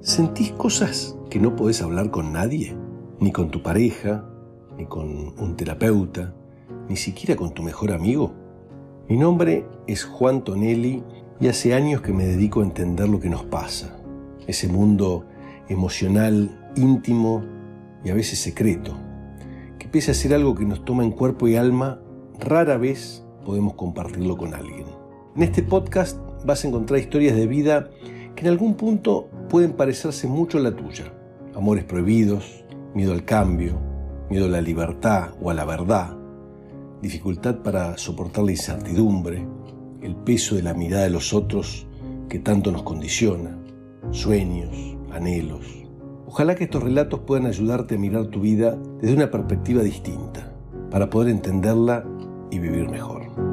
¿Sentís cosas que no podés hablar con nadie? Ni con tu pareja, ni con un terapeuta, ni siquiera con tu mejor amigo. Mi nombre es Juan Tonelli y hace años que me dedico a entender lo que nos pasa, ese mundo emocional, íntimo y a veces secreto, que pese a ser algo que nos toma en cuerpo y alma, rara vez podemos compartirlo con alguien. En este podcast vas a encontrar historias de vida que en algún punto pueden parecerse mucho a la tuya. Amores prohibidos, miedo al cambio, miedo a la libertad o a la verdad, dificultad para soportar la incertidumbre, el peso de la mirada de los otros que tanto nos condiciona, sueños, anhelos. Ojalá que estos relatos puedan ayudarte a mirar tu vida desde una perspectiva distinta, para poder entenderla y vivir mejor.